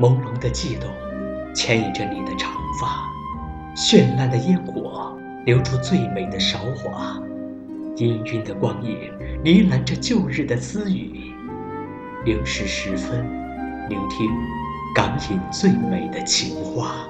朦胧的悸动，牵引着你的长发；绚烂的烟火，流出最美的韶华；氤氲的光影，呢喃着旧日的私语。零时十分，聆听港影最美的情话。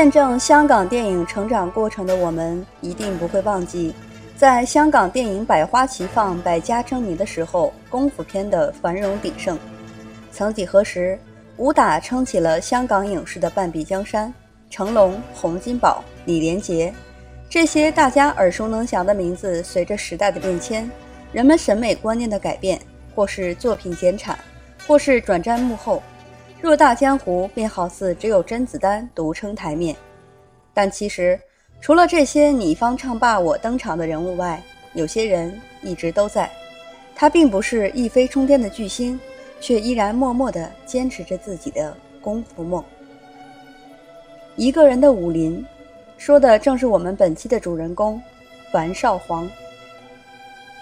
见证香港电影成长过程的我们，一定不会忘记，在香港电影百花齐放、百家争鸣的时候，功夫片的繁荣鼎盛。曾几何时，武打撑起了香港影视的半壁江山。成龙、洪金宝、李连杰，这些大家耳熟能详的名字，随着时代的变迁，人们审美观念的改变，或是作品减产，或是转战幕后。偌大江湖便好似只有甄子丹独撑台面，但其实除了这些你方唱罢我登场的人物外，有些人一直都在。他并不是一飞冲天的巨星，却依然默默地坚持着自己的功夫梦。一个人的武林，说的正是我们本期的主人公樊少皇。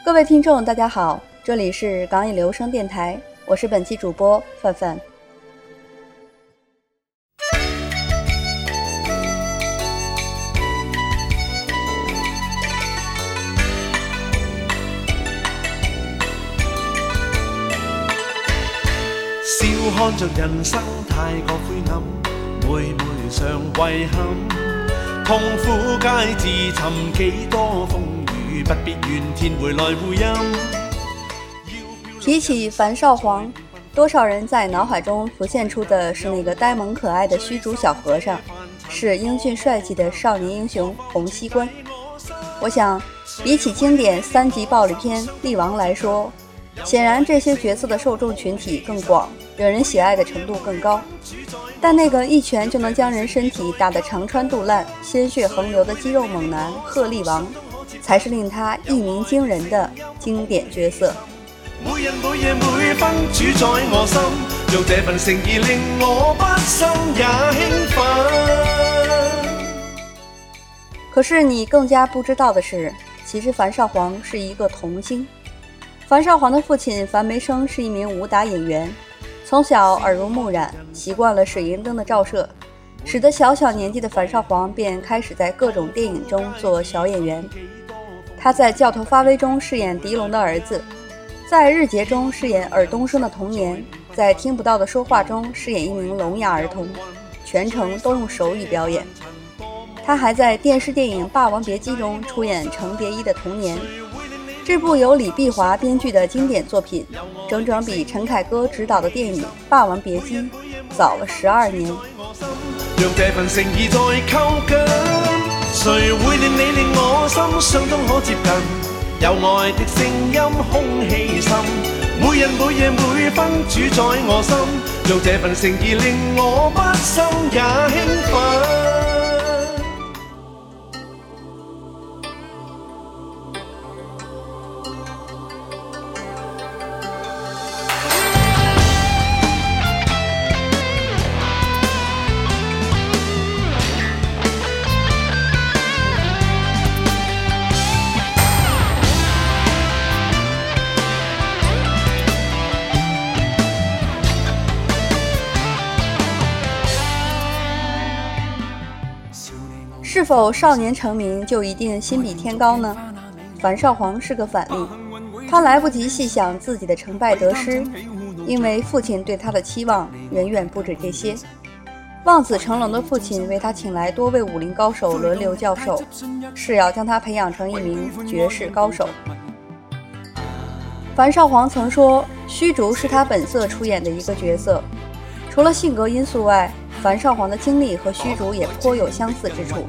各位听众，大家好，这里是港影留声电台，我是本期主播范范。笑看着人生太过灰暗，每每常遗憾，痛苦皆自寻，几多风雨，不必怨天回来回音。提起樊少皇，多少人在脑海中浮现出的是那个呆萌可爱的虚竹小和尚，是英俊帅气的少年英雄洪熙官。我想，比起经典三级暴力片《力王》来说，显然这些角色的受众群体更广。惹人喜爱的程度更高，但那个一拳就能将人身体打得肠穿肚烂、鲜血横流的肌肉猛男鹤立王，才是令他一鸣惊人的经典角色。每日每夜每分主宰我心，用这份诚意令我不生也兴奋。可是你更加不知道的是，其实樊少皇是一个童星。樊少皇的父亲樊梅生是一名武打演员。从小耳濡目染，习惯了水银灯的照射，使得小小年纪的樊少皇便开始在各种电影中做小演员。他在《教头发威》中饰演狄龙的儿子，在《日结》中饰演尔冬升的童年，在《听不到的说话》中饰演一名聋哑儿童，全程都用手语表演。他还在电视电影《霸王别姬》中出演程蝶衣的童年。这部由李碧华编剧的经典作品，整整比陈凯歌执导的电影《霸王别姬》早了十二年。让这份诚意再扣紧，谁会令你令我心相通可接近？有爱的声音空气深，每日每夜每分主宰我心，让这份诚意令我不心也兴奋。否少年成名就一定心比天高呢？樊少皇是个反例，他来不及细想自己的成败得失，因为父亲对他的期望远远不止这些。望子成龙的父亲为他请来多位武林高手轮流教授，是要将他培养成一名绝世高手。樊少皇曾说，虚竹是他本色出演的一个角色。除了性格因素外，樊少皇的经历和虚竹也颇有相似之处。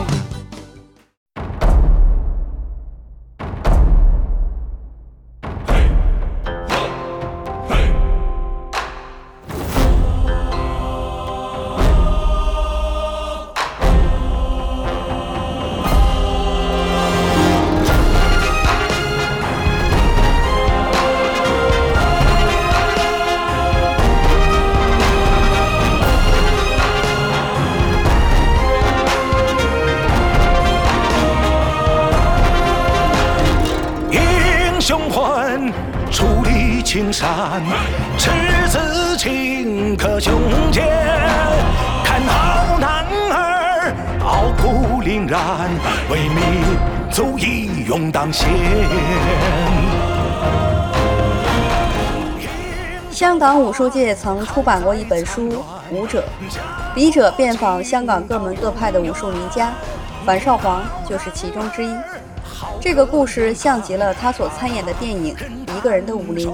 青山赤子情，可胸间，看好男儿傲骨凛然，为民族义勇当先。香港武术界曾出版过一本书《武者》，笔者遍访香港各门各派的武术名家，樊少皇就是其中之一。这个故事像极了他所参演的电影《个人的武林》。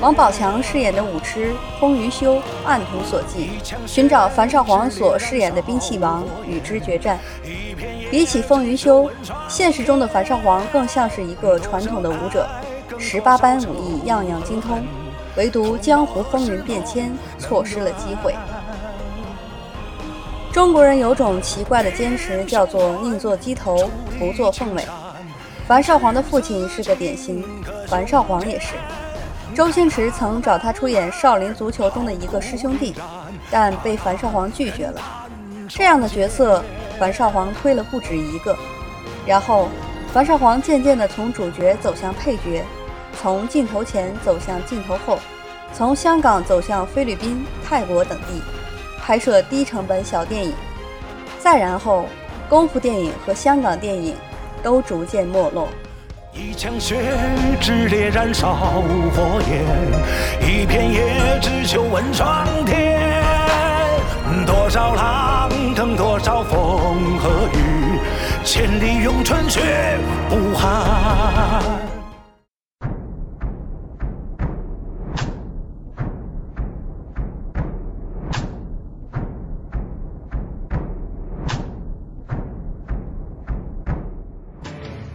王宝强饰演的武痴风云修按图索骥，寻找樊少皇所饰演的兵器王与之决战。比起风云修，现实中的樊少皇更像是一个传统的武者，十八般武艺样样精通，唯独江湖风云变迁，错失了机会。中国人有种奇怪的坚持，叫做宁做鸡头，不做凤尾。樊少皇的父亲是个典型，樊少皇也是。周星驰曾找他出演《少林足球》中的一个师兄弟，但被樊少皇拒绝了。这样的角色，樊少皇推了不止一个。然后，樊少皇渐渐地从主角走向配角，从镜头前走向镜头后，从香港走向菲律宾、泰国等地，拍摄低成本小电影。再然后，功夫电影和香港电影都逐渐没落。一腔血炽烈燃烧火焰，一片叶只求问苍天。多少浪腾，多少风和雨，千里咏春雪不寒。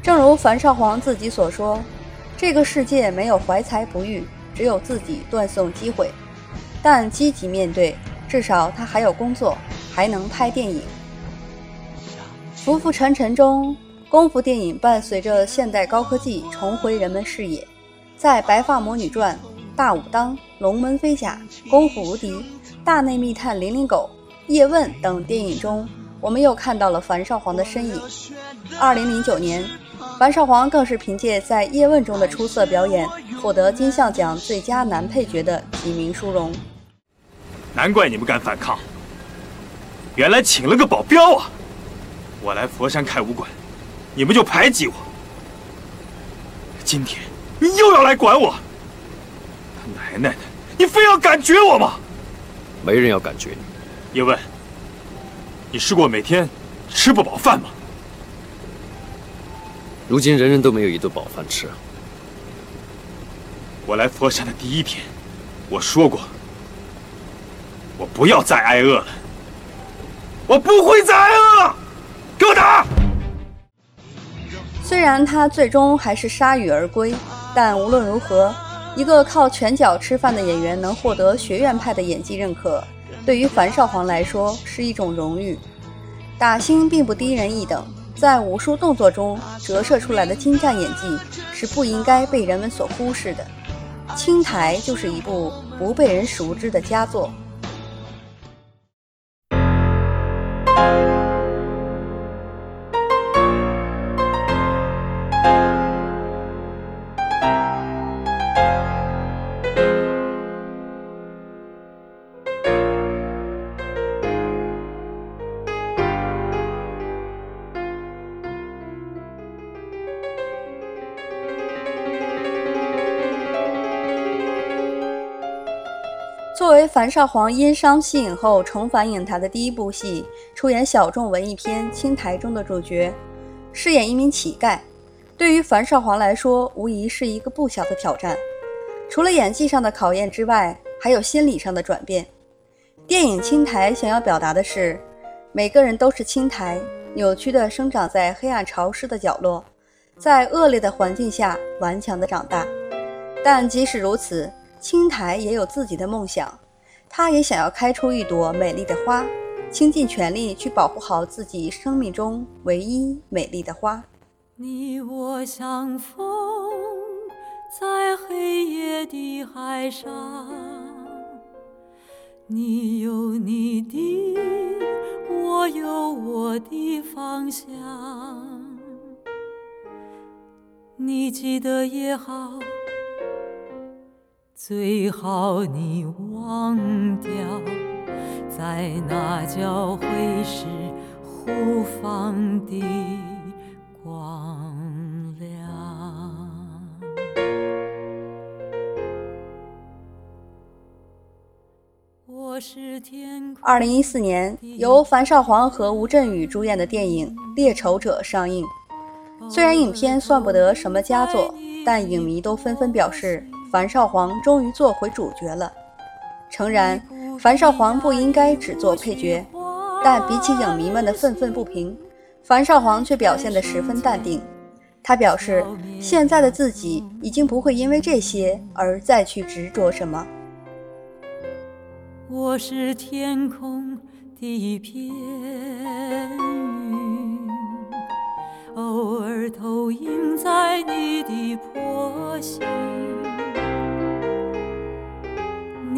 正如樊少皇自己所说：“这个世界没有怀才不遇，只有自己断送机会。但积极面对，至少他还有工作，还能拍电影。浮浮沉沉中，功夫电影伴随着现代高科技重回人们视野。在《白发魔女传》《大武当》《龙门飞甲》《功夫无敌》《大内密探零零狗》《叶问》等电影中，我们又看到了樊少皇的身影。二零零九年。樊少皇更是凭借在《叶问》中的出色表演，获得金像奖最佳男配角的提名殊荣。难怪你们敢反抗，原来请了个保镖啊！我来佛山开武馆，你们就排挤我。今天你又要来管我，奶奶的，你非要感觉我吗？没人要感觉你。叶问，你试过每天吃不饱饭吗？如今人人都没有一顿饱饭吃。我来佛山的第一天，我说过，我不要再挨饿了。我不会再挨饿，给我打！虽然他最终还是铩羽而归，但无论如何，一个靠拳脚吃饭的演员能获得学院派的演技认可，对于樊少皇来说是一种荣誉。打星并不低人一等。在武术动作中折射出来的精湛演技是不应该被人们所忽视的，《青苔》就是一部不被人熟知的佳作。樊少皇因伤息影后重返影坛的第一部戏，出演小众文艺片《青苔》中的主角，饰演一名乞丐。对于樊少皇来说，无疑是一个不小的挑战。除了演技上的考验之外，还有心理上的转变。电影《青苔》想要表达的是，每个人都是青苔，扭曲地生长在黑暗潮湿的角落，在恶劣的环境下顽强地长大。但即使如此，青苔也有自己的梦想，他也想要开出一朵美丽的花，倾尽全力去保护好自己生命中唯一美丽的花。你我相逢在黑夜的海上。你有你的，我有我的方向。你记得也好，最好你忘掉，在那交会时互放的光亮。我是天。二零一四年，由樊少皇和吴镇宇主演的电影《猎丑者》上映。虽然影片算不得什么佳作，但影迷都纷纷表示，樊少皇终于做回主角了。诚然，樊少皇不应该只做配角，但比起影迷们的愤愤不平，樊少皇却表现得十分淡定。他表示，现在的自己已经不会因为这些而再去执着什么。我是天空的一片云，偶尔投影在你的波心。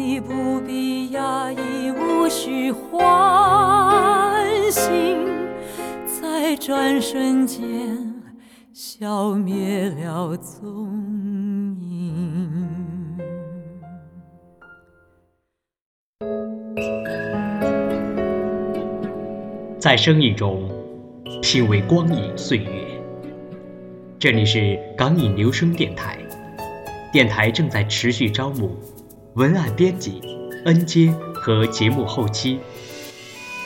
你不必压抑，无需唤醒，在转瞬间消灭了踪影。在生意中品味光影岁月。这里是港影留声电台，电台正在持续招募文案编辑、N 接和节目后期，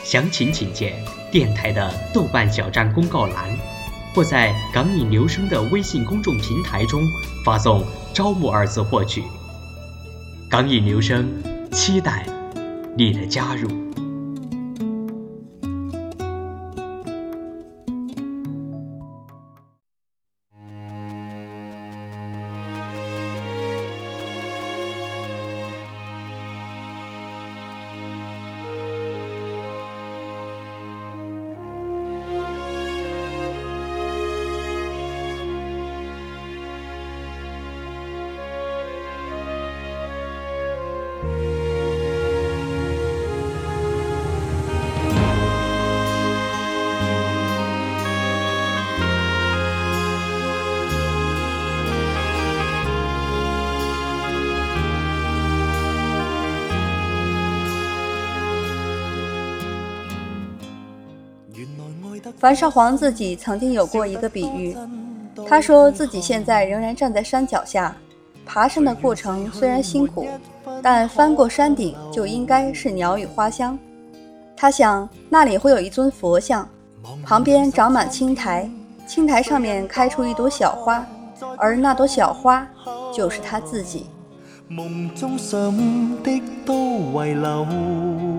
详情请见电台的豆瓣小站公告栏，或在港影留声的微信公众平台中发送“招募”二字获取。港影留声，期待你的加入。樊少皇自己曾经有过一个比喻，他说自己现在仍然站在山脚下，爬山的过程虽然辛苦，但翻过山顶就应该是鸟语花香。他想那里会有一尊佛像，旁边长满青苔，青苔上面开出一朵小花，而那朵小花就是他自己。梦中想的都遗留。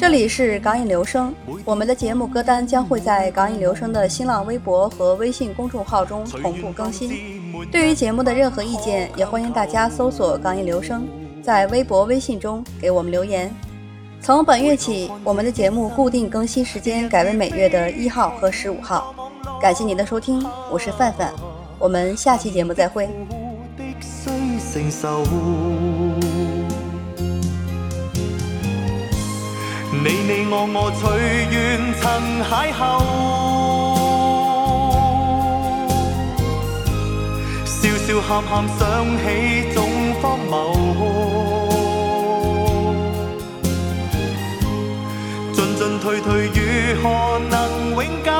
这里是港影留声，我们的节目歌单将会在港影留声的新浪微博和微信公众号中同步更新。对于节目的任何意见，也欢迎大家搜索“港影留声”，在微博、微信中给我们留言。从本月起，我们的节目固定更新时间改为每月的一号和十五号。感谢您的收听，我是范范，我们下期节目再会。你你我我随缘曾邂逅，笑笑喊喊想起总荒谬，进进退退如何能永久？